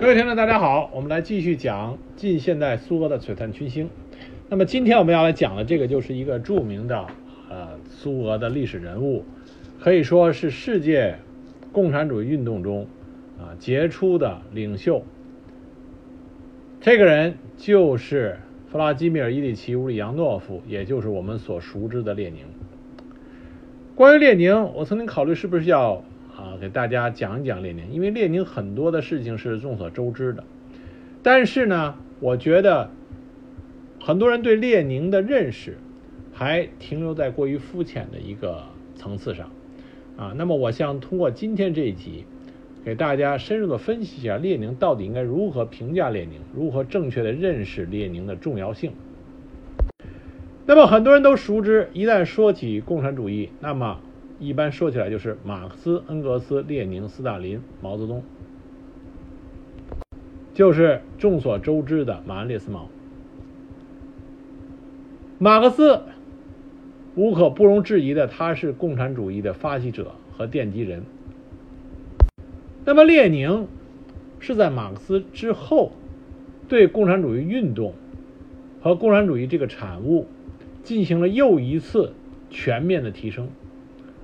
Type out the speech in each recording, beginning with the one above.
各位听众，大家好，我们来继续讲近现代苏俄的璀璨群星。那么今天我们要来讲的这个就是一个著名的呃苏俄的历史人物，可以说是世界共产主义运动中啊杰出的领袖。这个人就是弗拉基米尔·伊里奇·乌里扬诺夫，也就是我们所熟知的列宁。关于列宁，我曾经考虑是不是要。啊，给大家讲一讲列宁，因为列宁很多的事情是众所周知的，但是呢，我觉得很多人对列宁的认识还停留在过于肤浅的一个层次上啊。那么，我想通过今天这一集，给大家深入的分析一下列宁到底应该如何评价列宁，如何正确的认识列宁的重要性。那么，很多人都熟知，一旦说起共产主义，那么。一般说起来就是马克思、恩格斯、列宁、斯大林、毛泽东，就是众所周知的马恩列斯毛。马克思无可不容置疑的，他是共产主义的发起者和奠基人。那么列宁是在马克思之后，对共产主义运动和共产主义这个产物进行了又一次全面的提升。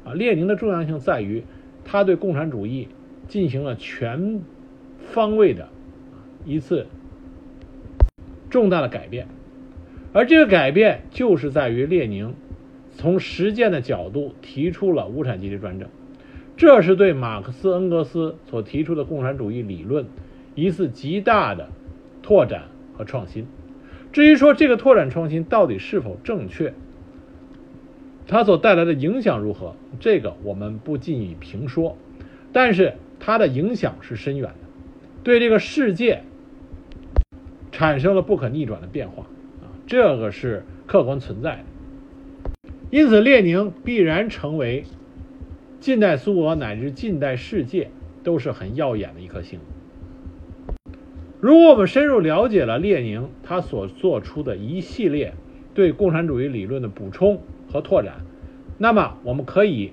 啊，列宁的重要性在于，他对共产主义进行了全方位的一次重大的改变，而这个改变就是在于列宁从实践的角度提出了无产阶级专政，这是对马克思恩格斯所提出的共产主义理论一次极大的拓展和创新。至于说这个拓展创新到底是否正确？它所带来的影响如何？这个我们不进以评说，但是它的影响是深远的，对这个世界产生了不可逆转的变化啊，这个是客观存在的。因此，列宁必然成为近代苏俄乃至近代世界都是很耀眼的一颗星。如果我们深入了解了列宁他所做出的一系列对共产主义理论的补充。和拓展，那么我们可以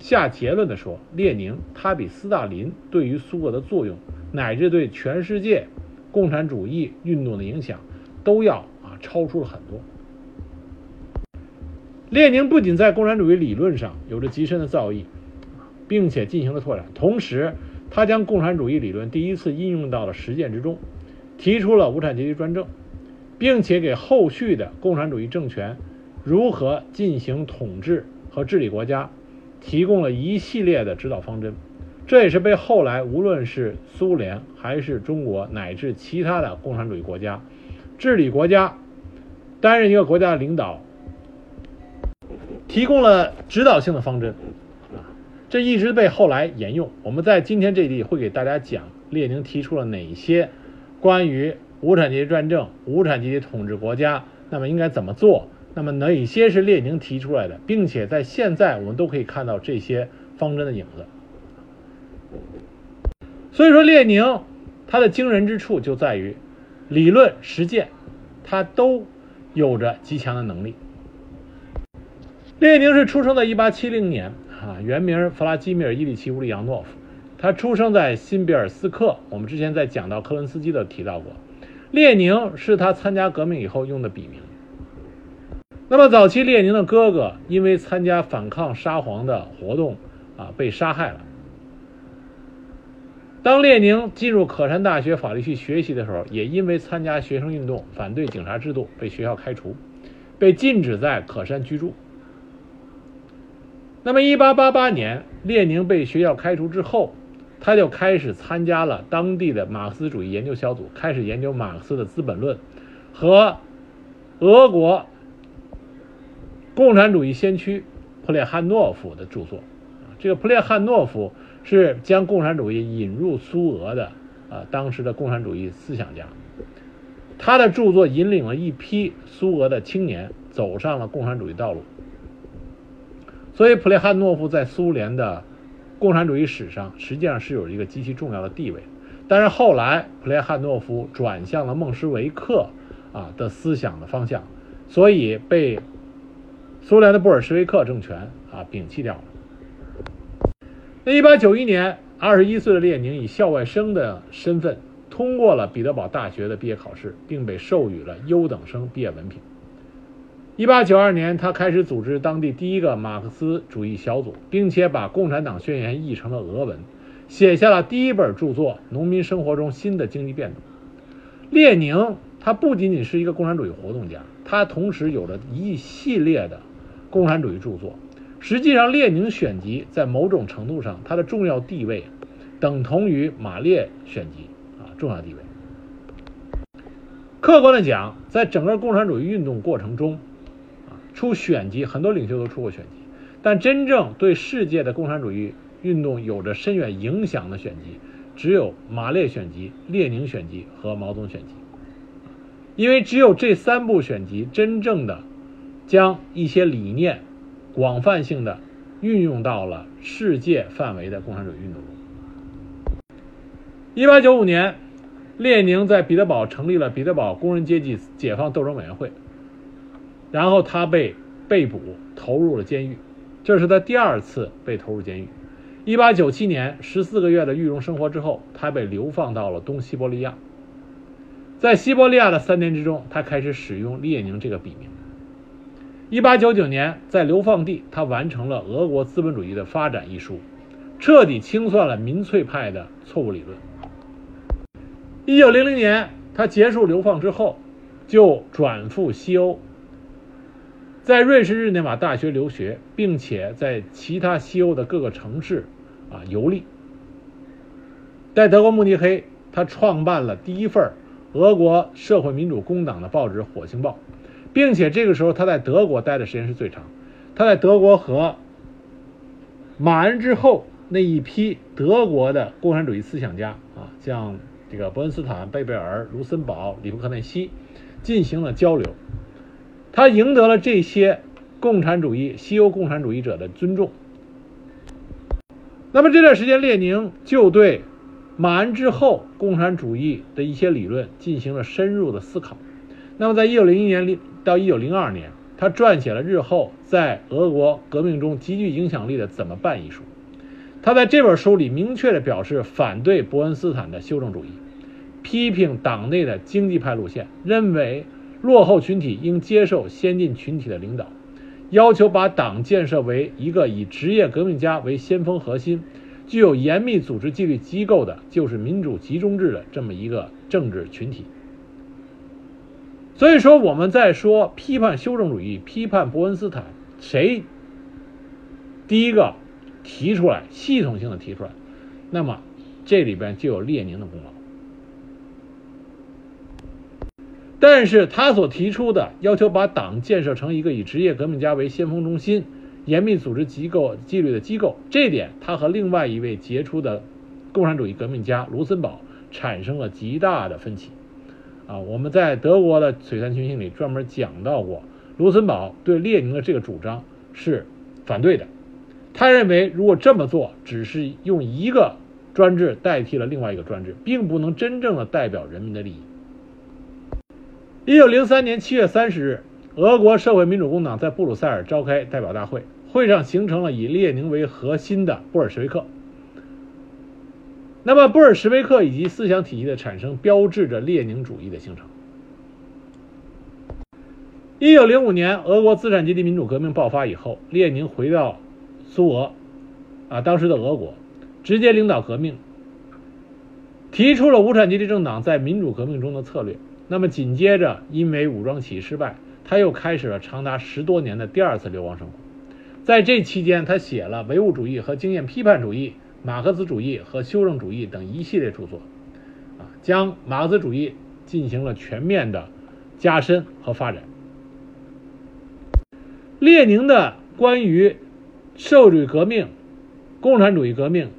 下结论的说，列宁他比斯大林对于苏俄的作用，乃至对全世界共产主义运动的影响，都要啊超出了很多。列宁不仅在共产主义理论上有着极深的造诣，并且进行了拓展，同时他将共产主义理论第一次应用到了实践之中，提出了无产阶级专政，并且给后续的共产主义政权。如何进行统治和治理国家，提供了一系列的指导方针，这也是被后来无论是苏联还是中国乃至其他的共产主义国家治理国家、担任一个国家的领导，提供了指导性的方针啊，这一直被后来沿用。我们在今天这里会给大家讲列宁提出了哪些关于无产阶级专政、无产阶级统治国家，那么应该怎么做。那么哪些是列宁提出来的，并且在现在我们都可以看到这些方针的影子。所以说，列宁他的惊人之处就在于理论、实践，他都有着极强的能力。列宁是出生在1870年，啊，原名弗拉基米尔·伊里奇·乌里扬诺夫，他出生在新比尔斯克。我们之前在讲到科伦斯基的提到过，列宁是他参加革命以后用的笔名。那么早期，列宁的哥哥因为参加反抗沙皇的活动，啊，被杀害了。当列宁进入可山大学法律系学习的时候，也因为参加学生运动、反对警察制度，被学校开除，被禁止在可山居住。那么，1888年，列宁被学校开除之后，他就开始参加了当地的马克思主义研究小组，开始研究马克思的《资本论》和俄国。共产主义先驱普列汉诺夫的著作，这个普列汉诺夫是将共产主义引入苏俄的，啊，当时的共产主义思想家，他的著作引领了一批苏俄的青年走上了共产主义道路，所以普列汉诺夫在苏联的共产主义史上实际上是有一个极其重要的地位。但是后来普列汉诺夫转向了孟什维克啊的思想的方向，所以被。苏联的布尔什维克政权啊，摒弃掉了。那一八九一年，二十一岁的列宁以校外生的身份通过了彼得堡大学的毕业考试，并被授予了优等生毕业文凭。1892年，他开始组织当地第一个马克思主义小组，并且把《共产党宣言》译成了俄文，写下了第一本著作《农民生活中新的经济变动》。列宁他不仅仅是一个共产主义活动家，他同时有着一系列的共产主义著作。实际上，《列宁选集》在某种程度上，它的重要地位等同于《马列选集》啊，重要地位。客观的讲，在整个共产主义运动过程中，啊，出选集很多领袖都出过选集，但真正对世界的共产主义运动有着深远影响的选集，只有《马列选集》《列宁选集》和《毛泽东选集》，因为只有这三部选集真正的将一些理念。广泛性的运用到了世界范围的共产主义运动中。一八九五年，列宁在彼得堡成立了彼得堡工人阶级解放斗争委员会，然后他被被捕，投入了监狱，这是他第二次被投入监狱。一八九七年，十四个月的狱中生活之后，他被流放到了东西伯利亚。在西伯利亚的三年之中，他开始使用列宁这个笔名。一八九九年，在流放地，他完成了《俄国资本主义的发展》一书，彻底清算了民粹派的错误理论。一九零零年，他结束流放之后，就转赴西欧，在瑞士日内瓦大学留学，并且在其他西欧的各个城市啊游历。在德国慕尼黑，他创办了第一份俄国社会民主工党的报纸《火星报》。并且这个时候，他在德国待的时间是最长。他在德国和马恩之后那一批德国的共产主义思想家啊，像这个伯恩斯坦、贝贝尔、卢森堡、里布克内西进行了交流。他赢得了这些共产主义西欧共产主义者的尊重。那么这段时间，列宁就对马恩之后共产主义的一些理论进行了深入的思考。那么，在一九零一年里。到一九零二年，他撰写了日后在俄国革命中极具影响力的《怎么办》一书。他在这本书里明确地表示反对伯恩斯坦的修正主义，批评党内的经济派路线，认为落后群体应接受先进群体的领导，要求把党建设为一个以职业革命家为先锋核心、具有严密组织纪律机构的，就是民主集中制的这么一个政治群体。所以说，我们在说批判修正主义、批判伯恩斯坦，谁第一个提出来、系统性的提出来，那么这里边就有列宁的功劳。但是他所提出的要求把党建设成一个以职业革命家为先锋中心、严密组织机构纪律的机构，这点他和另外一位杰出的共产主义革命家卢森堡产生了极大的分歧。啊，我们在德国的璀璨群星里专门讲到过，卢森堡对列宁的这个主张是反对的。他认为，如果这么做，只是用一个专制代替了另外一个专制，并不能真正的代表人民的利益。一九零三年七月三十日，俄国社会民主工党在布鲁塞尔召开代表大会，会上形成了以列宁为核心的布尔什维克。那么，布尔什维克以及思想体系的产生，标志着列宁主义的形成。一九零五年，俄国资产阶级民主革命爆发以后，列宁回到苏俄，啊，当时的俄国，直接领导革命，提出了无产阶级政党在民主革命中的策略。那么，紧接着因为武装起义失败，他又开始了长达十多年的第二次流亡生活。在这期间，他写了唯物主义和经验批判主义。马克思主义和修正主义等一系列著作，啊，将马克思主义进行了全面的加深和发展。列宁的关于社会主义革命、共产主义革命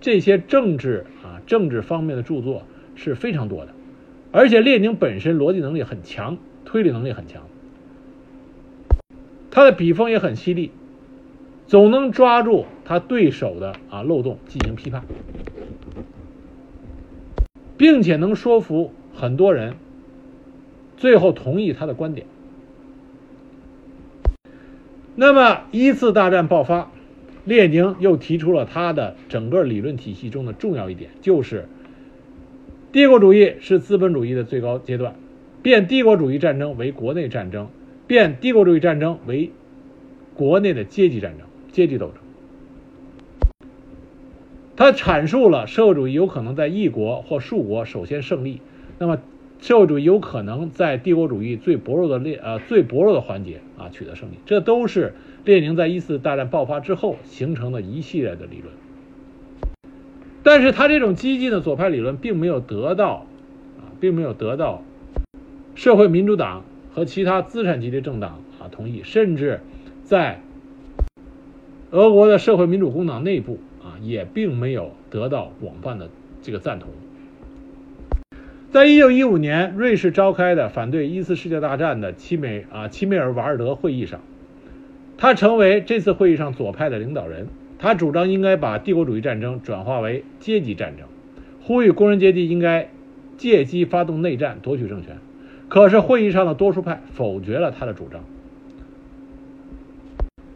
这些政治啊政治方面的著作是非常多的，而且列宁本身逻辑能力很强，推理能力很强，他的笔锋也很犀利。总能抓住他对手的啊漏洞进行批判，并且能说服很多人，最后同意他的观点。那么一次大战爆发，列宁又提出了他的整个理论体系中的重要一点，就是帝国主义是资本主义的最高阶段，变帝国主义战争为国内战争，变帝国主义战争为国内的阶级战争、阶级斗争。他阐述了社会主义有可能在一国或数国首先胜利，那么社会主义有可能在帝国主义最薄弱的列呃最薄弱的环节啊取得胜利，这都是列宁在一次大战爆发之后形成的一系列的理论。但是他这种激进的左派理论并没有得到啊，并没有得到社会民主党和其他资产阶级政党啊同意，甚至在俄国的社会民主工党内部啊。也并没有得到广泛的这个赞同。在一九一五年瑞士召开的反对一次世界大战的齐美啊齐美尔瓦尔德会议上，他成为这次会议上左派的领导人。他主张应该把帝国主义战争转化为阶级战争，呼吁工人阶级应该借机发动内战夺取政权。可是会议上的多数派否决了他的主张。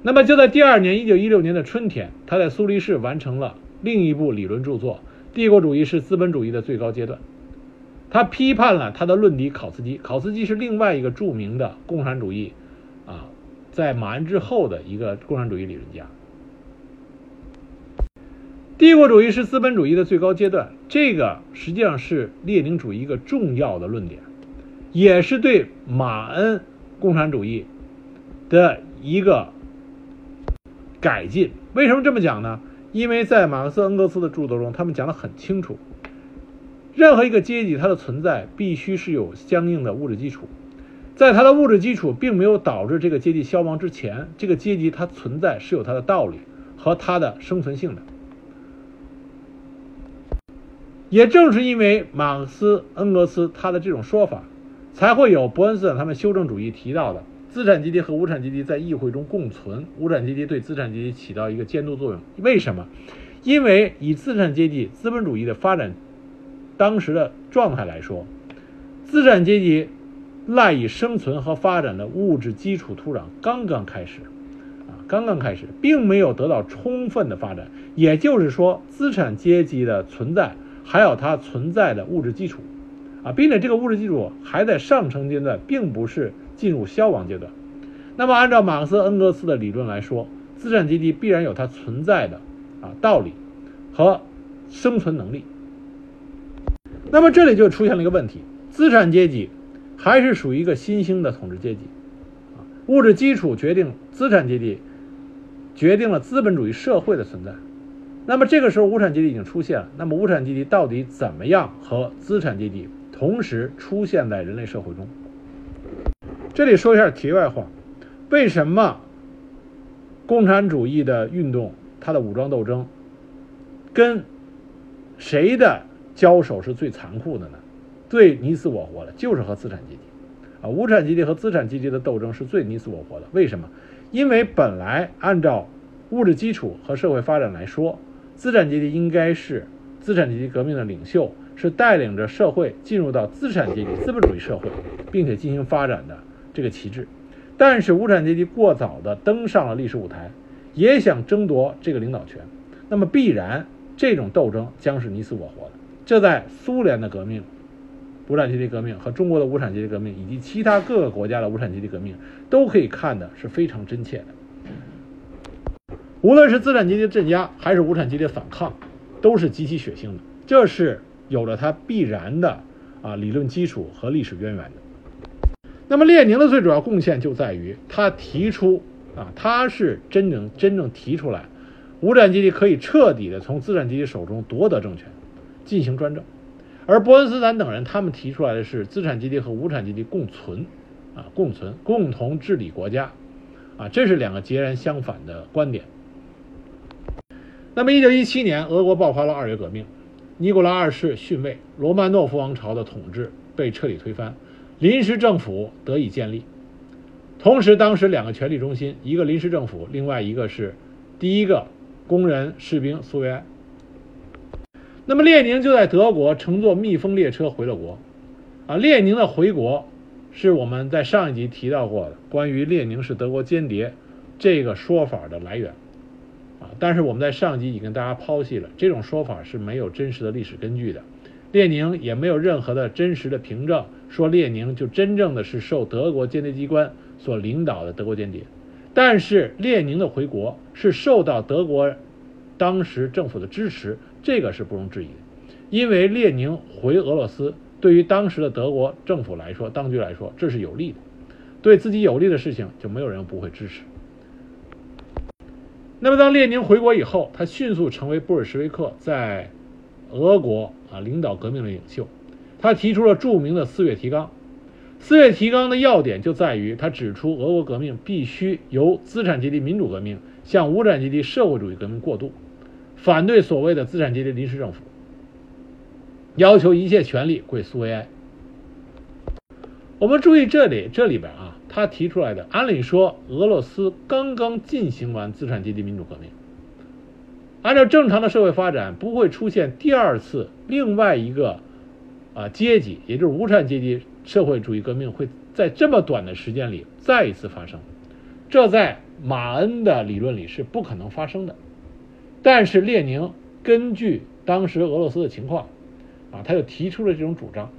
那么就在第二年，一九一六年的春天，他在苏黎世完成了另一部理论著作《帝国主义是资本主义的最高阶段》。他批判了他的论敌考茨基，考茨基是另外一个著名的共产主义，啊，在马恩之后的一个共产主义理论家。帝国主义是资本主义的最高阶段，这个实际上是列宁主义一个重要的论点，也是对马恩共产主义的一个。改进为什么这么讲呢？因为在马克思、恩格斯的著作中，他们讲得很清楚，任何一个阶级它的存在必须是有相应的物质基础，在它的物质基础并没有导致这个阶级消亡之前，这个阶级它存在是有它的道理和它的生存性的。也正是因为马克思、恩格斯他的这种说法，才会有伯恩斯坦他们修正主义提到的。资产阶级和无产阶级在议会中共存，无产阶级对资产阶级起到一个监督作用。为什么？因为以资产阶级资本主义的发展当时的状态来说，资产阶级赖以生存和发展的物质基础土壤刚刚开始，啊，刚刚开始，并没有得到充分的发展。也就是说，资产阶级的存在还有它存在的物质基础，啊，并且这个物质基础还在上升阶段，并不是。进入消亡阶段，那么按照马克思恩格斯的理论来说，资产阶级必然有它存在的啊道理和生存能力。那么这里就出现了一个问题：资产阶级还是属于一个新兴的统治阶级啊，物质基础决定资产阶级，决定了资本主义社会的存在。那么这个时候无产阶级已经出现了，那么无产阶级到底怎么样和资产阶级同时出现在人类社会中？这里说一下题外话，为什么共产主义的运动，它的武装斗争，跟谁的交手是最残酷的呢？最你死我活的，就是和资产阶级，啊，无产阶级和资产阶级的斗争是最你死我活的。为什么？因为本来按照物质基础和社会发展来说，资产阶级应该是资产阶级革命的领袖，是带领着社会进入到资产阶级资本主义社会，并且进行发展的。这个旗帜，但是无产阶级过早的登上了历史舞台，也想争夺这个领导权，那么必然这种斗争将是你死我活的。这在苏联的革命、无产阶级革命和中国的无产阶级革命以及其他各个国家的无产阶级革命都可以看的是非常真切的。无论是资产阶级镇压还是无产阶级反抗，都是极其血腥的。这是有着它必然的啊理论基础和历史渊源的。那么列宁的最主要贡献就在于他提出啊，他是真正真正提出来，无产阶级可以彻底的从资产阶级手中夺得政权，进行专政，而伯恩斯坦等人他们提出来的是资产阶级和无产阶级共存，啊，共存，共同治理国家，啊，这是两个截然相反的观点。那么，一九一七年，俄国爆发了二月革命，尼古拉二世逊位，罗曼诺夫王朝的统治被彻底推翻。临时政府得以建立，同时，当时两个权力中心，一个临时政府，另外一个是第一个工人士兵苏维埃。那么，列宁就在德国乘坐密封列车回了国。啊，列宁的回国是我们在上一集提到过的，关于列宁是德国间谍这个说法的来源。啊，但是我们在上一集已经跟大家剖析了，这种说法是没有真实的历史根据的。列宁也没有任何的真实的凭证说列宁就真正的是受德国间谍机关所领导的德国间谍。但是列宁的回国是受到德国当时政府的支持，这个是不容置疑的。因为列宁回俄罗斯，对于当时的德国政府来说，当局来说，这是有利的。对自己有利的事情，就没有人不会支持。那么，当列宁回国以后，他迅速成为布尔什维克在俄国啊领导革命的领袖。他提出了著名的四月提纲。四月提纲的要点就在于，他指出俄国革命必须由资产阶级民主革命向无产阶级社会主义革命过渡，反对所谓的资产阶级临时政府，要求一切权力归苏维埃。我们注意这里，这里边啊，他提出来的，按理说俄罗斯刚刚进行完资产阶级民主革命，按照正常的社会发展，不会出现第二次另外一个啊阶级，也就是无产阶级。社会主义革命会在这么短的时间里再一次发生，这在马恩的理论里是不可能发生的。但是列宁根据当时俄罗斯的情况，啊，他就提出了这种主张。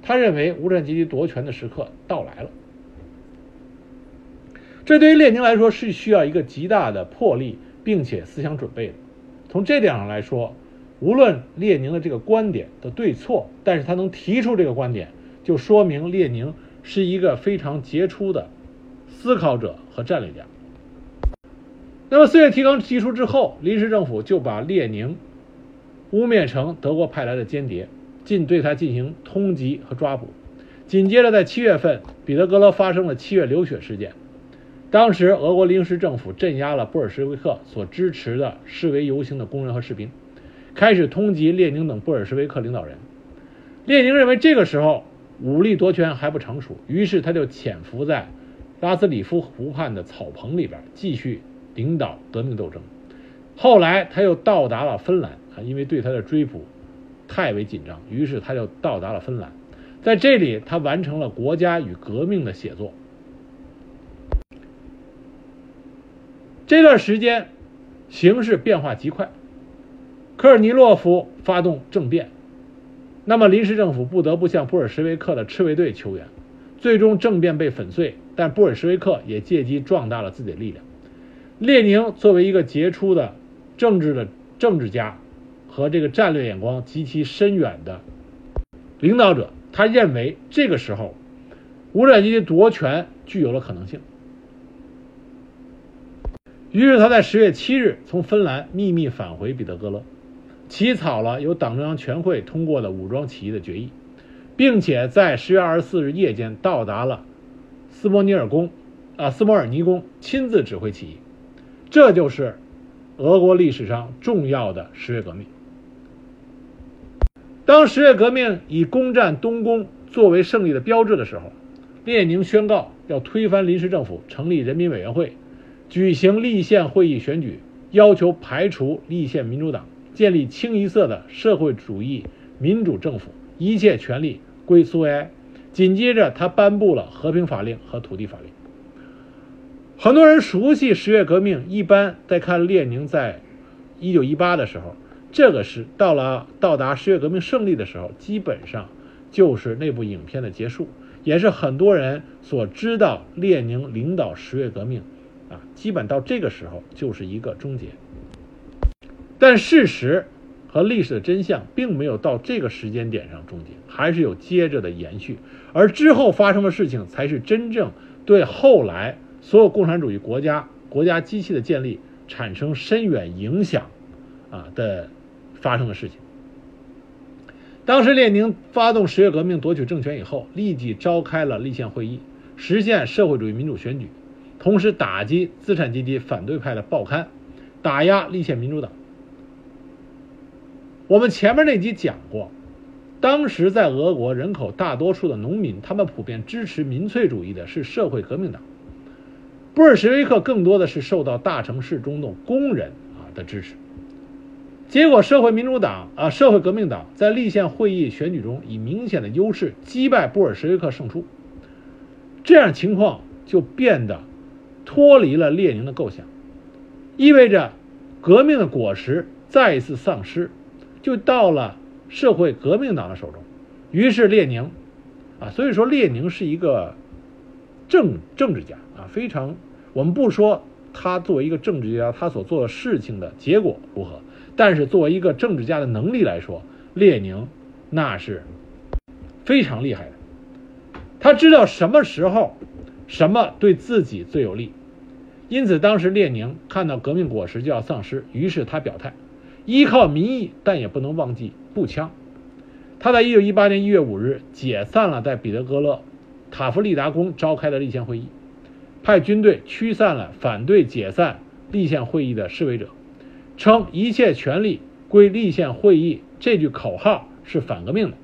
他认为无产阶级夺权的时刻到来了。这对于列宁来说是需要一个极大的魄力，并且思想准备的。从这点上来说，无论列宁的这个观点的对错，但是他能提出这个观点。就说明列宁是一个非常杰出的思考者和战略家。那么四月提纲提出之后，临时政府就把列宁污蔑成德国派来的间谍，进对他进行通缉和抓捕。紧接着在七月份，彼得格勒发生了七月流血事件。当时俄国临时政府镇压了布尔什维克所支持的示威游行的工人和士兵，开始通缉列宁等布尔什维克领导人。列宁认为这个时候。武力夺权还不成熟，于是他就潜伏在拉斯里夫湖畔的草棚里边，继续领导革命斗争。后来他又到达了芬兰，因为对他的追捕太为紧张，于是他就到达了芬兰。在这里，他完成了《国家与革命》的写作。这段时间形势变化极快，科尔尼洛夫发动政变。那么，临时政府不得不向布尔什维克的赤卫队求援，最终政变被粉碎，但布尔什维克也借机壮大了自己的力量。列宁作为一个杰出的政治的政治家和这个战略眼光极其深远的领导者，他认为这个时候无产阶级夺权具有了可能性，于是他在十月七日从芬兰秘密返回彼得格勒。起草了由党中央全会通过的武装起义的决议，并且在十月二十四日夜间到达了斯摩尼尔宫，啊，斯摩尔尼宫，亲自指挥起义。这就是俄国历史上重要的十月革命。当十月革命以攻占东宫作为胜利的标志的时候，列宁宣告要推翻临时政府，成立人民委员会，举行立宪会议选举，要求排除立宪民主党。建立清一色的社会主义民主政府，一切权力归苏维埃。紧接着，他颁布了和平法令和土地法令。很多人熟悉十月革命，一般在看列宁在一九一八的时候，这个是到了到达十月革命胜利的时候，基本上就是那部影片的结束，也是很多人所知道列宁领导十月革命啊，基本到这个时候就是一个终结。但事实和历史的真相并没有到这个时间点上终结，还是有接着的延续。而之后发生的事情，才是真正对后来所有共产主义国家国家机器的建立产生深远影响啊的发生的事情。当时列宁发动十月革命夺取政权以后，立即召开了立宪会议，实现社会主义民主选举，同时打击资产阶级反对派的报刊，打压立宪民主党。我们前面那集讲过，当时在俄国人口大多数的农民，他们普遍支持民粹主义的是社会革命党。布尔什维克更多的是受到大城市中的工人啊的支持。结果，社会民主党啊，社会革命党在立宪会议选举中以明显的优势击败布尔什维克胜出。这样情况就变得脱离了列宁的构想，意味着革命的果实再一次丧失。就到了社会革命党的手中。于是列宁，啊，所以说列宁是一个政政治家啊，非常。我们不说他作为一个政治家，他所做的事情的结果如何，但是作为一个政治家的能力来说，列宁那是非常厉害的。他知道什么时候什么对自己最有利，因此当时列宁看到革命果实就要丧失，于是他表态：依靠民意，但也不能忘记步枪。他在一九一八年一月五日解散了在彼得格勒塔夫利达宫召开的立宪会议。派军队驱散了反对解散立宪会议的示威者，称一切权力归立宪会议这句口号是反革命的，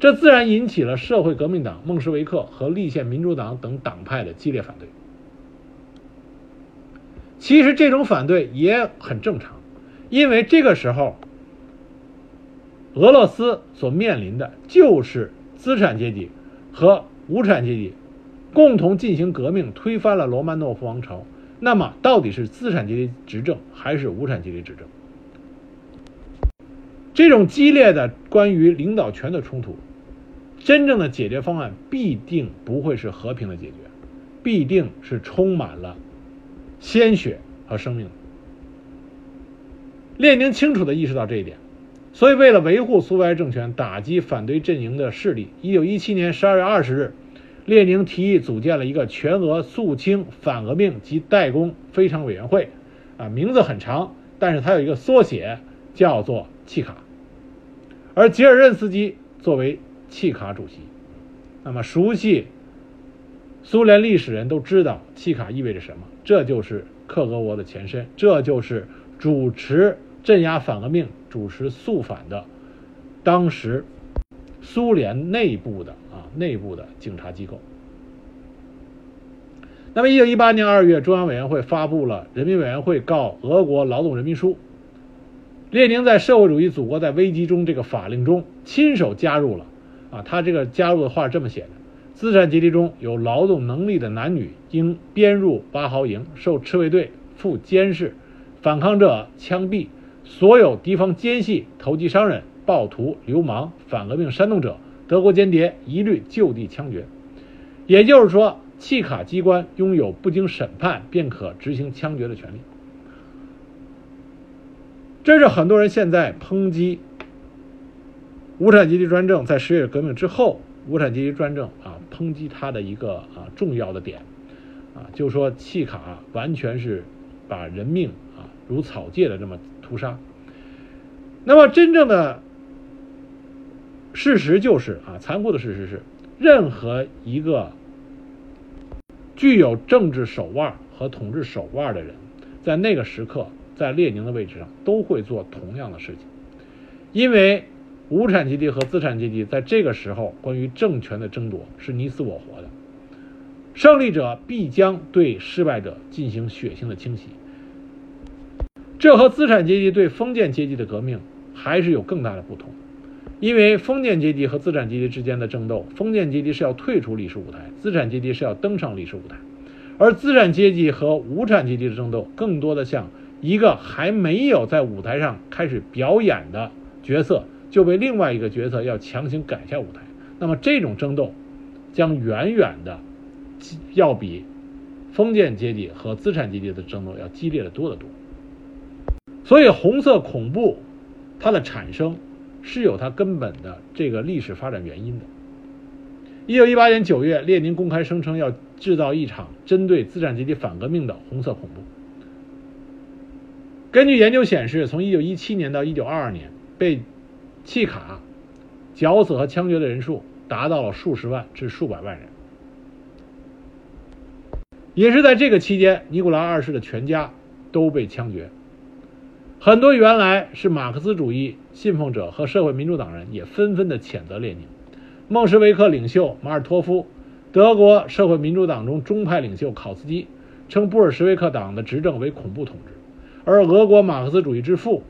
这自然引起了社会革命党、孟什维克和立宪民主党等党派的激烈反对。其实这种反对也很正常，因为这个时候俄罗斯所面临的就是资产阶级和无产阶级。共同进行革命，推翻了罗曼诺夫王朝。那么，到底是资产阶级执政还是无产阶级执政？这种激烈的关于领导权的冲突，真正的解决方案必定不会是和平的解决，必定是充满了鲜血和生命的。列宁清楚地意识到这一点，所以为了维护苏维埃政权，打击反对阵营的势力，一九一七年十二月二十日。列宁提议组建了一个全俄肃清反革命及代工非常委员会，啊，名字很长，但是它有一个缩写，叫做契卡。而吉尔任斯基作为契卡主席，那么熟悉苏联历史人都知道契卡意味着什么，这就是克格勃的前身，这就是主持镇压反革命、主持肃反的当时苏联内部的啊。内部的警察机构。那么，一九一八年二月，中央委员会发布了《人民委员会告俄国劳动人民书》。列宁在《社会主义祖国在危机中》这个法令中亲手加入了，啊，他这个加入的话是这么写的：资产阶级中有劳动能力的男女应编入八号营，受赤卫队负监视，反抗者枪毙，所有敌方奸细、投机商人、暴徒、流氓、反革命煽动者。德国间谍一律就地枪决，也就是说，契卡机关拥有不经审判便可执行枪决的权利。这是很多人现在抨击无产阶级专政，在十月革命之后，无产阶级专政啊，抨击他的一个啊重要的点啊，就是说契卡完全是把人命啊如草芥的这么屠杀。那么真正的。事实就是啊，残酷的事实是，任何一个具有政治手腕和统治手腕的人，在那个时刻，在列宁的位置上，都会做同样的事情，因为无产阶级和资产阶级在这个时候关于政权的争夺是你死我活的，胜利者必将对失败者进行血腥的清洗，这和资产阶级对封建阶级的革命还是有更大的不同。因为封建阶级和资产阶级之间的争斗，封建阶级是要退出历史舞台，资产阶级是要登上历史舞台，而资产阶级和无产阶级的争斗，更多的像一个还没有在舞台上开始表演的角色，就被另外一个角色要强行赶下舞台。那么这种争斗，将远远的要比封建阶级和资产阶级的争斗要激烈的多得多。所以，红色恐怖它的产生。是有它根本的这个历史发展原因的。一九一八年九月，列宁公开声称要制造一场针对资产阶级反革命的红色恐怖。根据研究显示，从一九一七年到一九二二年，被契卡绞死和枪决的人数达到了数十万至数百万人。也是在这个期间，尼古拉二世的全家都被枪决。很多原来是马克思主义信奉者和社会民主党人也纷纷的谴责列宁。孟什维克领袖马尔托夫，德国社会民主党中中派领袖考茨基称布尔什维克党的执政为恐怖统治，而俄国马克思主义之父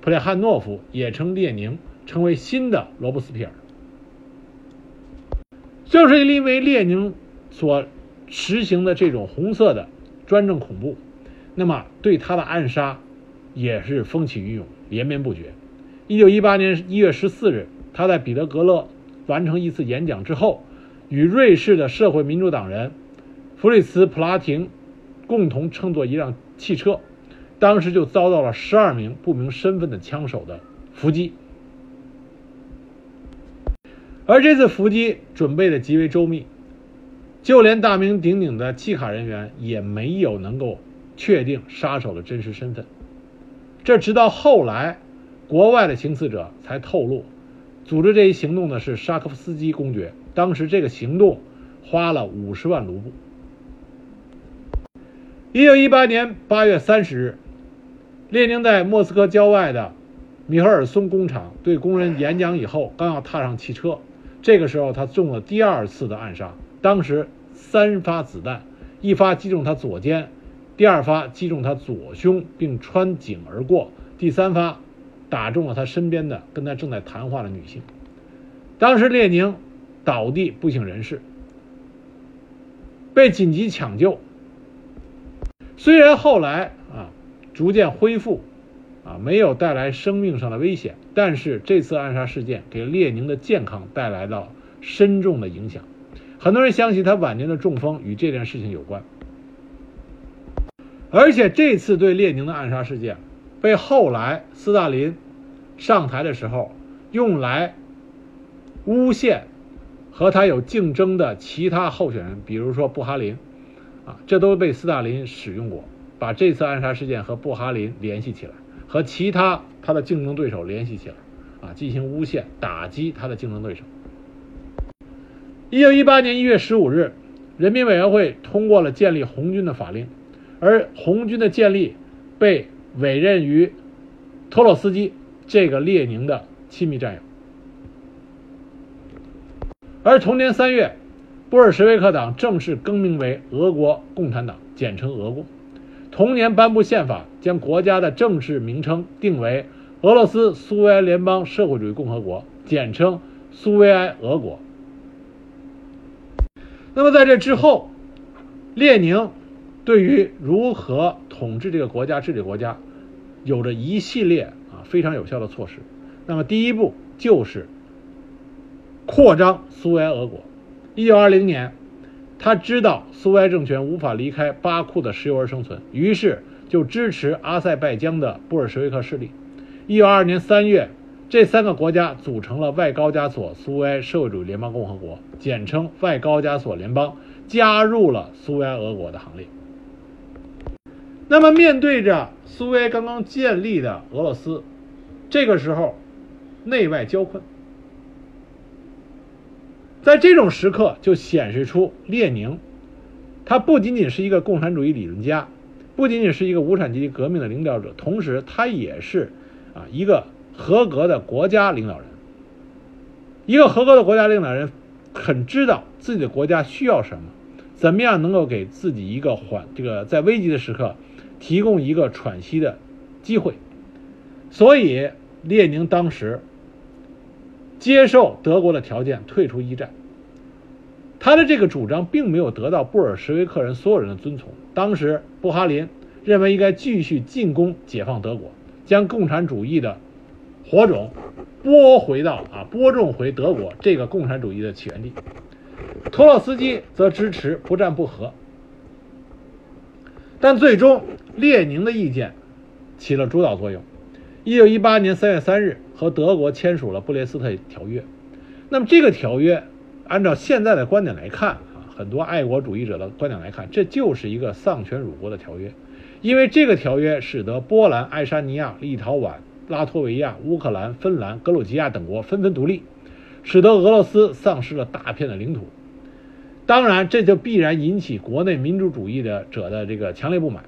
普列汉诺夫也称列宁成为新的罗伯斯皮尔。正是因为列宁所实行的这种红色的专政恐怖，那么对他的暗杀。也是风起云涌，连绵不绝。一九一八年一月十四日，他在彼得格勒完成一次演讲之后，与瑞士的社会民主党人弗里茨·普拉廷共同乘坐一辆汽车，当时就遭到了十二名不明身份的枪手的伏击。而这次伏击准备的极为周密，就连大名鼎鼎的契卡人员也没有能够确定杀手的真实身份。这直到后来，国外的行刺者才透露，组织这一行动的是沙科夫斯基公爵。当时这个行动花了五十万卢布。一九一八年八月三十日，列宁在莫斯科郊外的米赫尔松工厂对工人演讲以后，刚要踏上汽车，这个时候他中了第二次的暗杀。当时三发子弹，一发击中他左肩。第二发击中他左胸，并穿颈而过；第三发打中了他身边的跟他正在谈话的女性。当时列宁倒地不省人事，被紧急抢救。虽然后来啊逐渐恢复，啊没有带来生命上的危险，但是这次暗杀事件给列宁的健康带来了深重的影响。很多人相信他晚年的中风与这件事情有关。而且这次对列宁的暗杀事件，被后来斯大林上台的时候用来诬陷和他有竞争的其他候选人，比如说布哈林，啊，这都被斯大林使用过，把这次暗杀事件和布哈林联系起来，和其他他的竞争对手联系起来，啊，进行诬陷，打击他的竞争对手。一九一八年一月十五日，人民委员会通过了建立红军的法令。而红军的建立被委任于托洛斯基这个列宁的亲密战友。而同年三月，布尔什维克党正式更名为俄国共产党，简称俄共。同年颁布宪法，将国家的正式名称定为俄罗斯苏维埃联邦社会主义共和国，简称苏维埃俄国。那么在这之后，列宁。对于如何统治这个国家、治理国家，有着一系列啊非常有效的措施。那么第一步就是扩张苏维埃俄国。一九二零年，他知道苏维埃政权无法离开巴库的石油而生存，于是就支持阿塞拜疆的布尔什维克势力。一九二二年三月，这三个国家组成了外高加索苏维埃社会主义联邦共和国，简称外高加索联邦，加入了苏维埃俄国的行列。那么，面对着苏维埃刚刚建立的俄罗斯，这个时候内外交困，在这种时刻就显示出列宁，他不仅仅是一个共产主义理论家，不仅仅是一个无产阶级革命的领导者，同时他也是啊一个合格的国家领导人。一个合格的国家领导人，很知道自己的国家需要什么，怎么样能够给自己一个缓这个在危急的时刻。提供一个喘息的机会，所以列宁当时接受德国的条件退出一战。他的这个主张并没有得到布尔什维克人所有人的遵从。当时布哈林认为应该继续进攻解放德国，将共产主义的火种播回到啊播种回德国这个共产主义的起源地。托洛斯基则支持不战不和。但最终，列宁的意见起了主导作用。一九一八年三月三日，和德国签署了布列斯特条约。那么，这个条约，按照现在的观点来看，啊，很多爱国主义者的观点来看，这就是一个丧权辱国的条约。因为这个条约使得波兰、爱沙尼亚、立陶宛、拉脱维亚、乌克兰、芬兰、格鲁吉亚等国纷纷独立，使得俄罗斯丧失了大片的领土。当然，这就必然引起国内民主主义的者的这个强烈不满，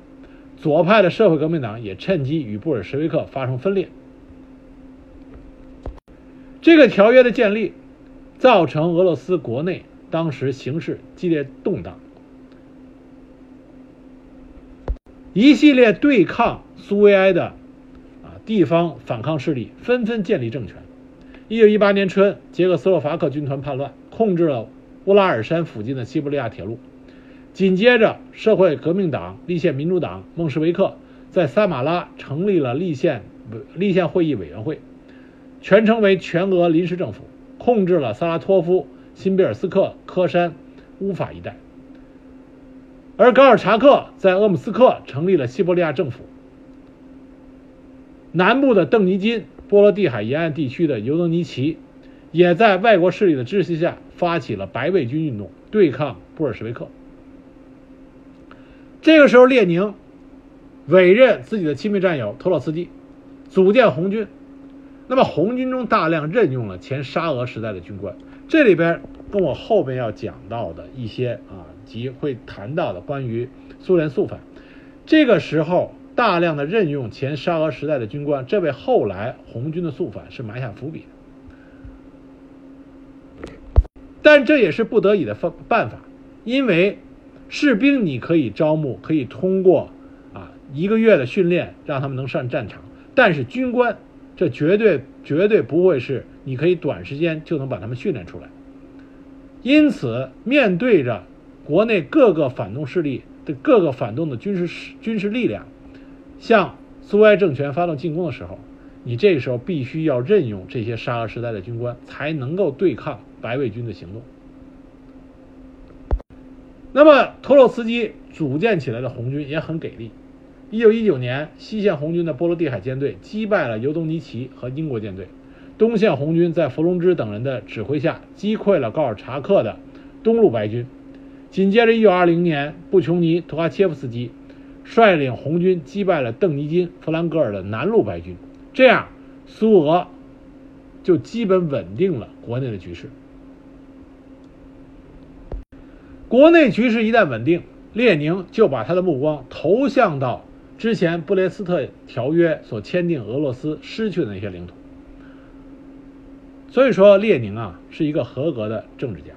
左派的社会革命党也趁机与布尔什维克发生分裂。这个条约的建立，造成俄罗斯国内当时形势激烈动荡，一系列对抗苏维埃的啊地方反抗势力纷纷建立政权。一九一八年春，捷克斯洛伐克军团叛乱，控制了。乌拉尔山附近的西伯利亚铁路，紧接着，社会革命党、立宪民主党孟什维克在撒马拉成立了立宪立宪会议委员会，全称为全俄临时政府，控制了萨拉托夫、新比尔斯克、科山、乌法一带。而戈尔察克在鄂姆斯克成立了西伯利亚政府。南部的邓尼金、波罗的海沿岸地区的尤登尼奇，也在外国势力的支持下发起了白卫军运动，对抗布尔什维克。这个时候，列宁委任自己的亲密战友托洛茨基组建红军。那么，红军中大量任用了前沙俄时代的军官。这里边跟我后边要讲到的一些啊，及会谈到的关于苏联肃反，这个时候。大量的任用前沙俄时代的军官，这为后来红军的肃反是埋下伏笔的但这也是不得已的方办法，因为士兵你可以招募，可以通过啊一个月的训练让他们能上战场，但是军官这绝对绝对不会是你可以短时间就能把他们训练出来。因此，面对着国内各个反动势力的各个反动的军事军事力量。向苏维埃政权发动进攻的时候，你这时候必须要任用这些沙俄时代的军官，才能够对抗白卫军的行动。那么，托洛茨基组建起来的红军也很给力。一九一九年，西线红军的波罗的海舰队击败了尤东尼奇和英国舰队；东线红军在弗龙芝等人的指挥下击溃了高尔察克的东路白军。紧接着，一九二零年，布琼尼·图哈切夫斯基。率领红军击败了邓尼金、弗兰格尔的南路白军，这样苏俄就基本稳定了国内的局势。国内局势一旦稳定，列宁就把他的目光投向到之前布列斯特条约所签订俄罗斯失去的那些领土。所以说，列宁啊是一个合格的政治家，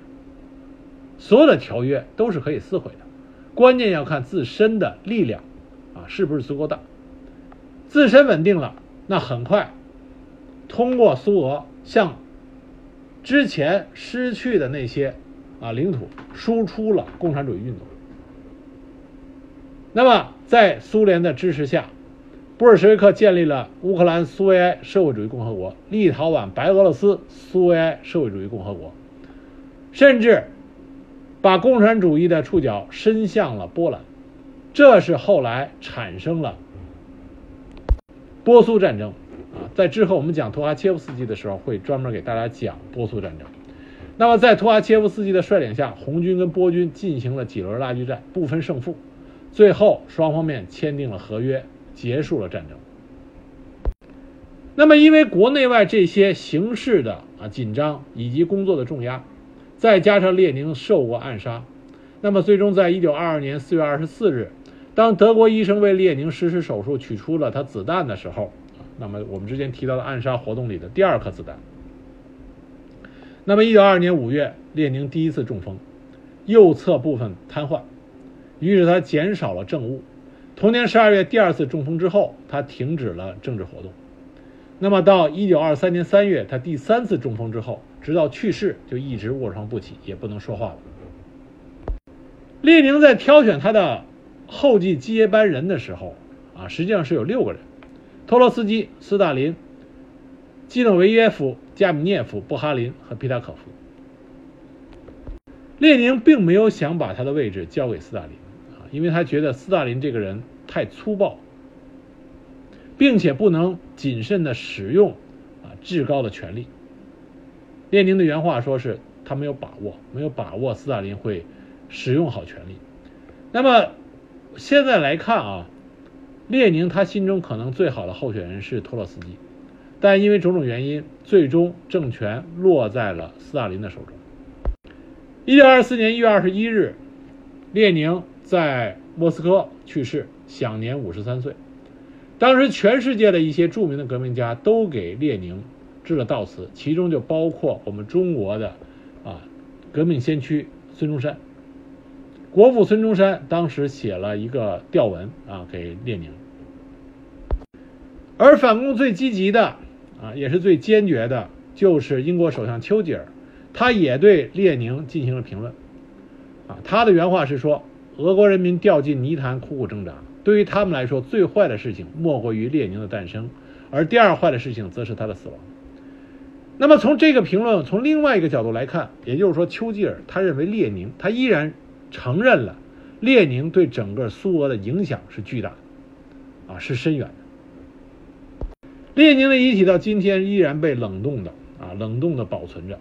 所有的条约都是可以撕毁的。关键要看自身的力量，啊，是不是足够大？自身稳定了，那很快通过苏俄向之前失去的那些啊领土输出了共产主义运动。那么，在苏联的支持下，布尔什维克建立了乌克兰苏维埃社会主义共和国、立陶宛白俄罗斯苏维埃社会主义共和国，甚至。把共产主义的触角伸向了波兰，这是后来产生了波苏战争啊。在之后我们讲图哈切夫斯基的时候，会专门给大家讲波苏战争。那么在图哈切夫斯基的率领下，红军跟波军进行了几轮拉锯战，不分胜负，最后双方面签订了合约，结束了战争。那么因为国内外这些形势的啊紧张以及工作的重压。再加上列宁受过暗杀，那么最终在一九二二年四月二十四日，当德国医生为列宁实施手术取出了他子弹的时候，那么我们之前提到的暗杀活动里的第二颗子弹。那么一九二二年五月，列宁第一次中风，右侧部分瘫痪，于是他减少了政务。同年十二月第二次中风之后，他停止了政治活动。那么到一九二三年三月，他第三次中风之后。直到去世就一直卧床不起，也不能说话了。列宁在挑选他的后继接班人的时候，啊，实际上是有六个人：托洛斯基、斯大林、基诺维耶夫、加米涅夫、布哈林和皮塔可夫。列宁并没有想把他的位置交给斯大林，啊，因为他觉得斯大林这个人太粗暴，并且不能谨慎的使用啊至高的权力。列宁的原话说是他没有把握，没有把握斯大林会使用好权力。那么现在来看啊，列宁他心中可能最好的候选人是托洛斯基，但因为种种原因，最终政权落在了斯大林的手中。一九二四年一月二十一日，列宁在莫斯科去世，享年五十三岁。当时全世界的一些著名的革命家都给列宁。致了悼词，其中就包括我们中国的啊革命先驱孙中山。国父孙中山当时写了一个吊文啊给列宁。而反攻最积极的啊也是最坚决的，就是英国首相丘吉尔，他也对列宁进行了评论。啊，他的原话是说：“俄国人民掉进泥潭，苦苦挣扎。对于他们来说，最坏的事情莫过于列宁的诞生，而第二坏的事情则是他的死亡。”那么从这个评论，从另外一个角度来看，也就是说，丘吉尔他认为列宁他依然承认了列宁对整个苏俄的影响是巨大的，啊，是深远的。列宁的遗体到今天依然被冷冻的啊，冷冻的保存着。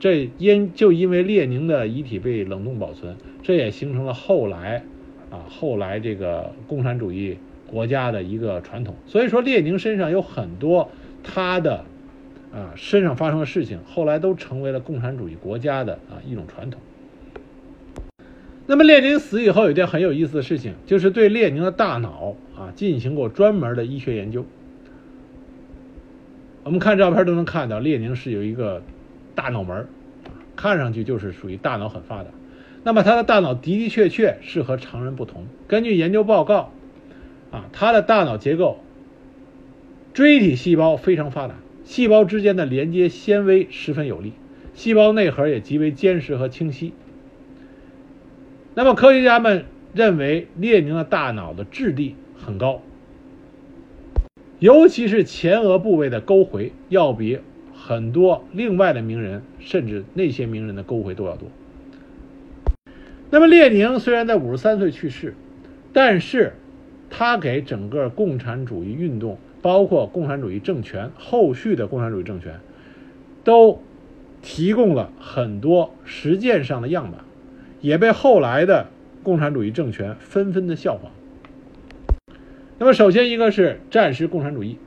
这因就因为列宁的遗体被冷冻保存，这也形成了后来啊后来这个共产主义国家的一个传统。所以说，列宁身上有很多他的啊身上发生的事情，后来都成为了共产主义国家的啊一种传统。那么，列宁死以后，有件很有意思的事情，就是对列宁的大脑啊进行过专门的医学研究。我们看照片都能看到，列宁是有一个。大脑门看上去就是属于大脑很发达。那么他的大脑的的确确是和常人不同。根据研究报告，啊，他的大脑结构，锥体细胞非常发达，细胞之间的连接纤维十分有力，细胞内核也极为坚实和清晰。那么科学家们认为列宁的大脑的质地很高，尤其是前额部位的沟回要比。很多另外的名人，甚至那些名人的沟回都要多。那么列宁虽然在五十三岁去世，但是他给整个共产主义运动，包括共产主义政权后续的共产主义政权，都提供了很多实践上的样板，也被后来的共产主义政权纷纷的效仿。那么首先一个是战时共产主义，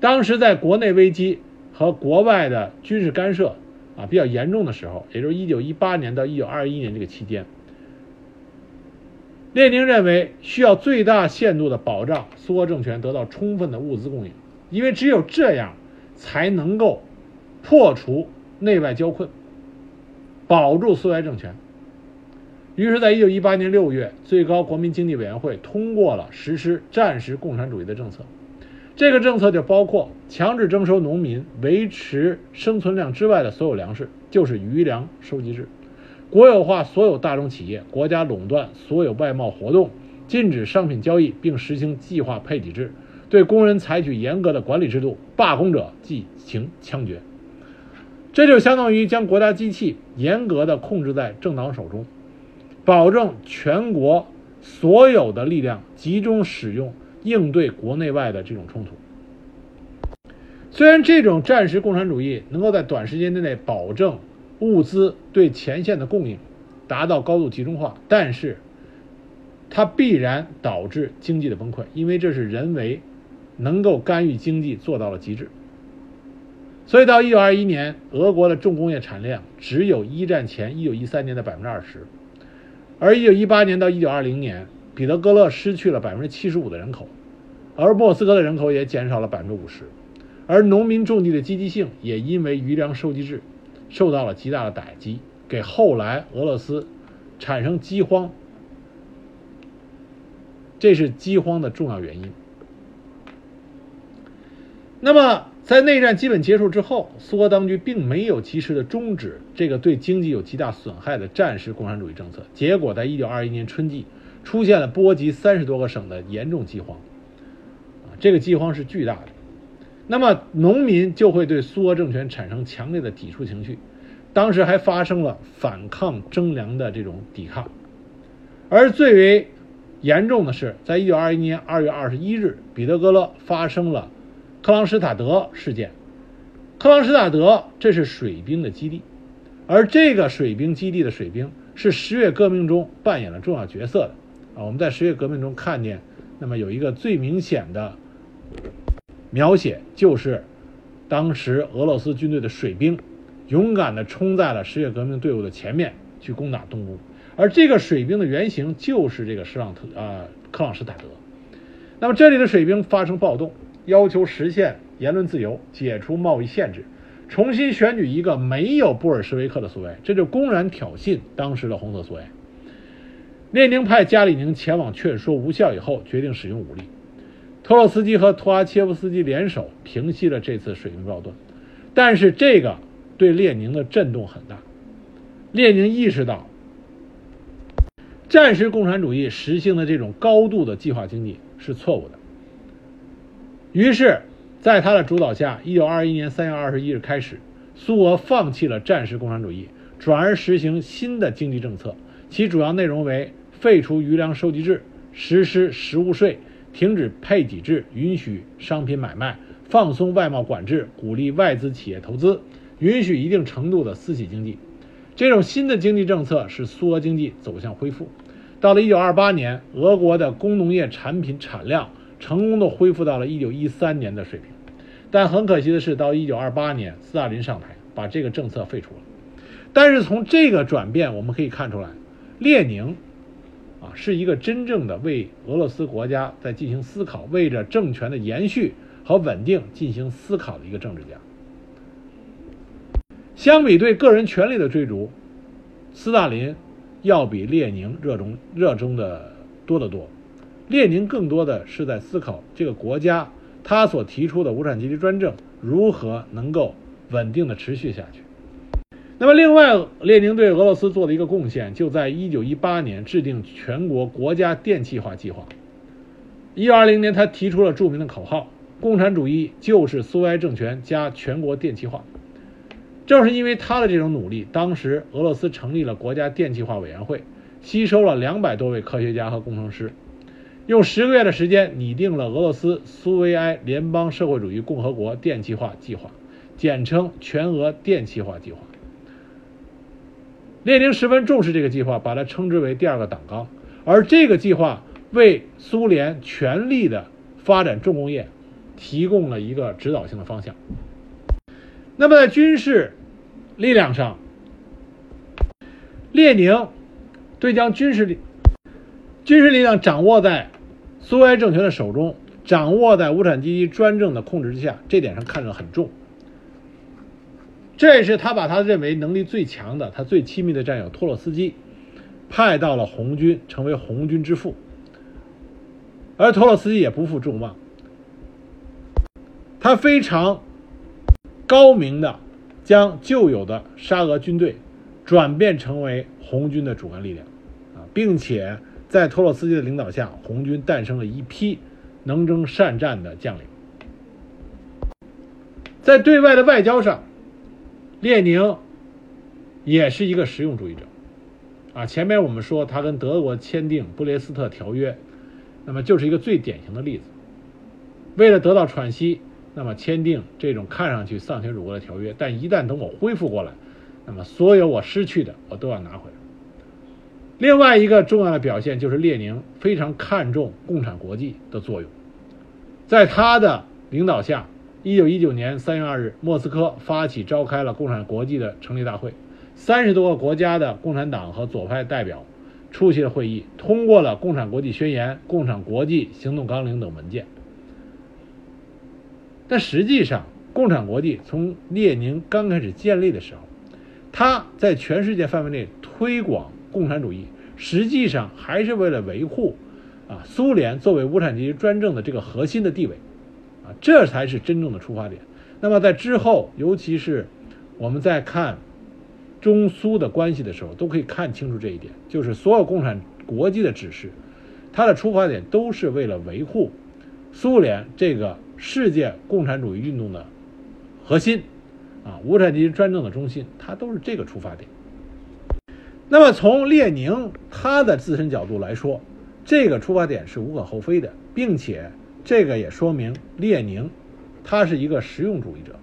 当时在国内危机。和国外的军事干涉啊比较严重的时候，也就是一九一八年到一九二一年这个期间，列宁认为需要最大限度的保障苏俄政权得到充分的物资供应，因为只有这样才能够破除内外交困，保住苏维埃政权。于是，在一九一八年六月，最高国民经济委员会通过了实施战时共产主义的政策。这个政策就包括强制征收农民维持生存量之外的所有粮食，就是余粮收集制；国有化所有大众企业，国家垄断所有外贸活动，禁止商品交易，并实行计划配给制；对工人采取严格的管理制度，罢工者即行枪决。这就相当于将国家机器严格的控制在政党手中，保证全国所有的力量集中使用。应对国内外的这种冲突，虽然这种战时共产主义能够在短时间之内保证物资对前线的供应达到高度集中化，但是它必然导致经济的崩溃，因为这是人为能够干预经济做到了极致。所以到一九二一年，俄国的重工业产量只有一战前一九一三年的百分之二十，而一九一八年到一九二零年。彼得格勒失去了百分之七十五的人口，而莫斯科的人口也减少了百分之五十，而农民种地的积极性也因为余粮收集制受到了极大的打击，给后来俄罗斯产生饥荒，这是饥荒的重要原因。那么，在内战基本结束之后，苏俄当局并没有及时的终止这个对经济有极大损害的战时共产主义政策，结果在一九二一年春季。出现了波及三十多个省的严重饥荒，啊，这个饥荒是巨大的。那么农民就会对苏俄政权产生强烈的抵触情绪，当时还发生了反抗征粮的这种抵抗。而最为严重的是，在一九二一年二月二十一日，彼得格勒发生了克朗施塔德事件。克朗施塔德这是水兵的基地，而这个水兵基地的水兵是十月革命中扮演了重要角色的。啊，我们在十月革命中看见，那么有一个最明显的描写，就是当时俄罗斯军队的水兵勇敢地冲在了十月革命队伍的前面去攻打东乌，而这个水兵的原型就是这个施朗特啊克朗施塔德。那么这里的水兵发生暴动，要求实现言论自由，解除贸易限制，重新选举一个没有布尔什维克的苏维埃，这就公然挑衅当时的红色苏维埃。列宁派加里宁前往劝说无效以后，决定使用武力。托洛斯基和图阿切夫斯基联手平息了这次水兵暴动，但是这个对列宁的震动很大。列宁意识到，战时共产主义实行的这种高度的计划经济是错误的。于是，在他的主导下，一九二一年三月二十一日开始，苏俄放弃了战时共产主义，转而实行新的经济政策，其主要内容为废除余粮收集制，实施实物税，停止配给制，允许商品买卖，放松外贸管制，鼓励外资企业投资，允许一定程度的私企经济。这种新的经济政策使苏俄经济走向恢复。到了1928年，俄国的工农业产品产量成功的恢复到了1913年的水平。但很可惜的是，到1928年，斯大林上台，把这个政策废除了。但是从这个转变，我们可以看出来，列宁啊是一个真正的为俄罗斯国家在进行思考，为着政权的延续和稳定进行思考的一个政治家。相比对个人权利的追逐，斯大林。要比列宁热衷热衷的多得多。列宁更多的是在思考这个国家他所提出的无产阶级专政如何能够稳定的持续下去。那么，另外，列宁对俄罗斯做的一个贡献，就在1918年制定全国国家电气化计划。1920年，他提出了著名的口号：“共产主义就是苏维埃政权加全国电气化。”正是因为他的这种努力，当时俄罗斯成立了国家电气化委员会，吸收了两百多位科学家和工程师，用十个月的时间拟定了俄罗斯苏维埃联邦社会主义共和国电气化计划，简称全俄电气化计划。列宁十分重视这个计划，把它称之为第二个党纲，而这个计划为苏联全力的发展重工业提供了一个指导性的方向。那么在军事力量上，列宁对将军事力军事力量掌握在苏维埃政权的手中，掌握在无产阶级专政的控制之下，这点上看着很重。这也是他把他认为能力最强的、他最亲密的战友托洛斯基派到了红军，成为红军之父。而托洛斯基也不负众望，他非常。高明的将旧有的沙俄军队转变成为红军的主干力量，啊，并且在托洛斯基的领导下，红军诞生了一批能征善战的将领。在对外的外交上，列宁也是一个实用主义者，啊，前面我们说他跟德国签订布列斯特条约，那么就是一个最典型的例子。为了得到喘息。那么签订这种看上去丧权辱国的条约，但一旦等我恢复过来，那么所有我失去的我都要拿回来。另外一个重要的表现就是列宁非常看重共产国际的作用，在他的领导下，一九一九年三月二日，莫斯科发起召开了共产国际的成立大会，三十多个国家的共产党和左派代表出席了会议，通过了《共产国际宣言》《共产国际行动纲领》等文件。但实际上，共产国际从列宁刚开始建立的时候，他在全世界范围内推广共产主义，实际上还是为了维护啊苏联作为无产阶级专政的这个核心的地位，啊，这才是真正的出发点。那么在之后，尤其是我们在看中苏的关系的时候，都可以看清楚这一点，就是所有共产国际的指示，它的出发点都是为了维护苏联这个。世界共产主义运动的核心，啊，无产阶级专政的中心，它都是这个出发点。那么从列宁他的自身角度来说，这个出发点是无可厚非的，并且这个也说明列宁他是一个实用主义者。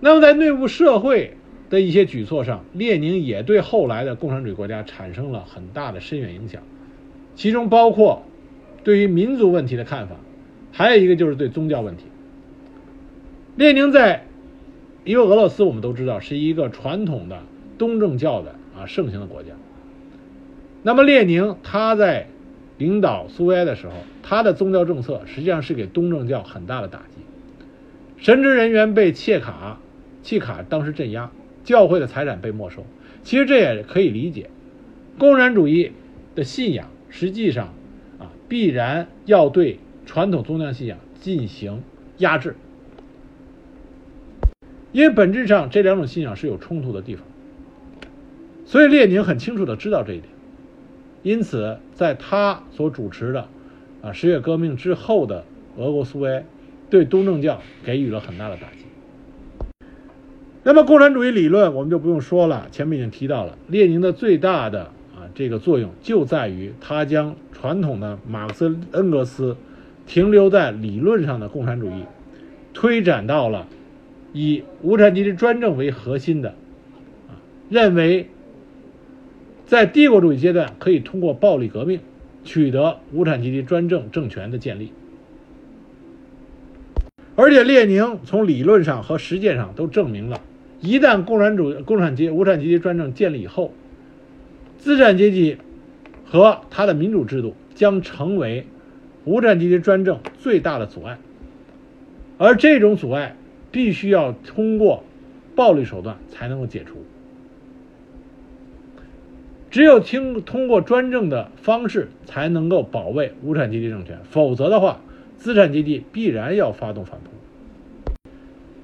那么在内部社会的一些举措上，列宁也对后来的共产主义国家产生了很大的深远影响，其中包括对于民族问题的看法。还有一个就是对宗教问题。列宁在，因为俄罗斯我们都知道是一个传统的东正教的啊盛行的国家。那么列宁他在领导苏维埃的时候，他的宗教政策实际上是给东正教很大的打击，神职人员被切卡，契卡当时镇压，教会的财产被没收。其实这也可以理解，共产主义的信仰实际上啊必然要对。传统宗教信仰进行压制，因为本质上这两种信仰是有冲突的地方，所以列宁很清楚的知道这一点，因此在他所主持的啊十月革命之后的俄国苏维埃，对东正教给予了很大的打击。那么共产主义理论我们就不用说了，前面已经提到了，列宁的最大的啊这个作用就在于他将传统的马克思恩格斯停留在理论上的共产主义，推展到了以无产阶级专政为核心的啊认为在帝国主义阶段可以通过暴力革命取得无产阶级专政政权的建立。而且列宁从理论上和实践上都证明了。一旦共产主义、共产阶无产阶级专政建立以后，资产阶级和他的民主制度将成为无产阶级专政最大的阻碍，而这种阻碍必须要通过暴力手段才能够解除。只有听通过专政的方式才能够保卫无产阶级政权，否则的话，资产阶级必然要发动反扑。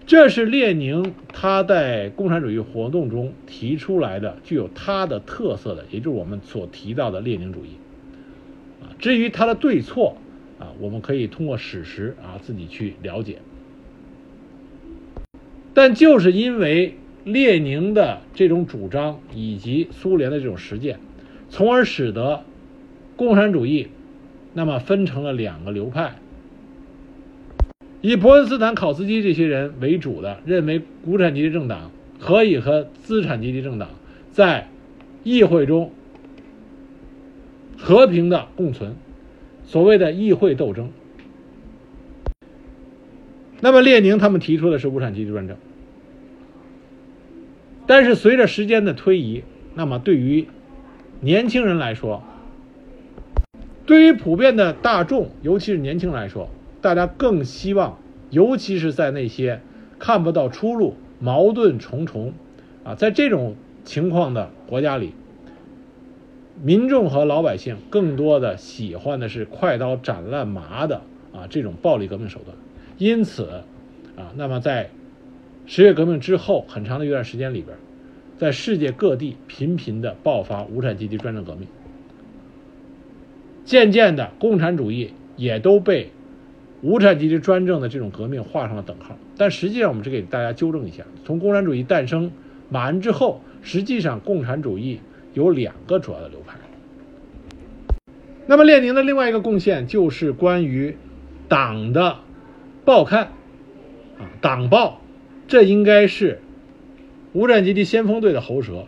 这是列宁他在共产主义活动中提出来的具有他的特色的，也就是我们所提到的列宁主义。啊，至于他的对错，啊，我们可以通过史实啊自己去了解。但就是因为列宁的这种主张以及苏联的这种实践，从而使得共产主义那么分成了两个流派。以伯恩斯坦、考茨基这些人为主的，认为无产阶级政党可以和资产阶级政党在议会中和平的共存，所谓的议会斗争。那么列宁他们提出的是无产阶级专政，但是随着时间的推移，那么对于年轻人来说，对于普遍的大众，尤其是年轻人来说。大家更希望，尤其是在那些看不到出路、矛盾重重，啊，在这种情况的国家里，民众和老百姓更多的喜欢的是快刀斩乱麻的啊这种暴力革命手段。因此，啊，那么在十月革命之后很长的一段时间里边，在世界各地频频的爆发无产阶级专政革命，渐渐的，共产主义也都被。无产阶级专政的这种革命画上了等号，但实际上我们是给大家纠正一下：从共产主义诞生马恩之后，实际上共产主义有两个主要的流派。那么列宁的另外一个贡献就是关于党的报刊啊，党报，这应该是无产阶级先锋队的喉舌，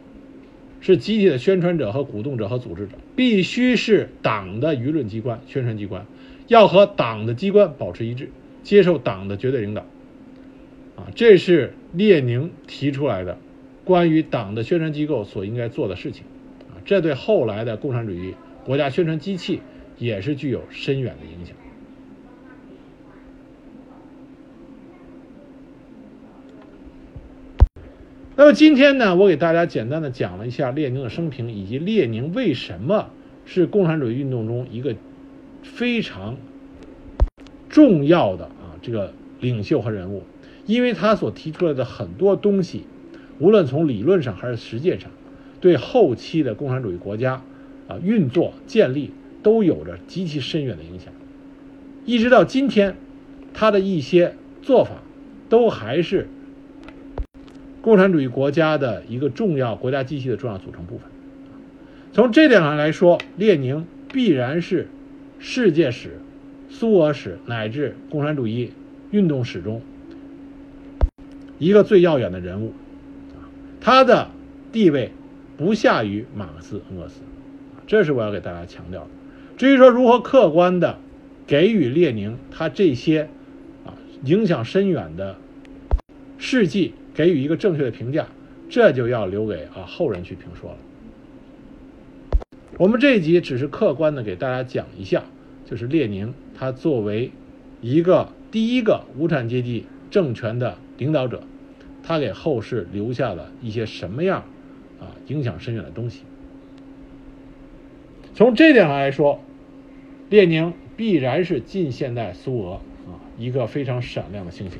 是集体的宣传者和鼓动者和组织者，必须是党的舆论机关、宣传机关。要和党的机关保持一致，接受党的绝对领导，啊，这是列宁提出来的关于党的宣传机构所应该做的事情，啊，这对后来的共产主义国家宣传机器也是具有深远的影响。那么今天呢，我给大家简单的讲了一下列宁的生平，以及列宁为什么是共产主义运动中一个。非常重要的啊，这个领袖和人物，因为他所提出来的很多东西，无论从理论上还是实践上，对后期的共产主义国家啊运作建立都有着极其深远的影响。一直到今天，他的一些做法都还是共产主义国家的一个重要国家机器的重要组成部分。从这点上来说，列宁必然是。世界史、苏俄史乃至共产主义运动史中一个最耀眼的人物，他的地位不下于马克思、恩格斯，这是我要给大家强调的。至于说如何客观的给予列宁他这些啊影响深远的事迹给予一个正确的评价，这就要留给啊后人去评说了。我们这一集只是客观的给大家讲一下，就是列宁他作为一个第一个无产阶级政权的领导者，他给后世留下了一些什么样啊影响深远的东西。从这点上来说，列宁必然是近现代苏俄啊一个非常闪亮的星星。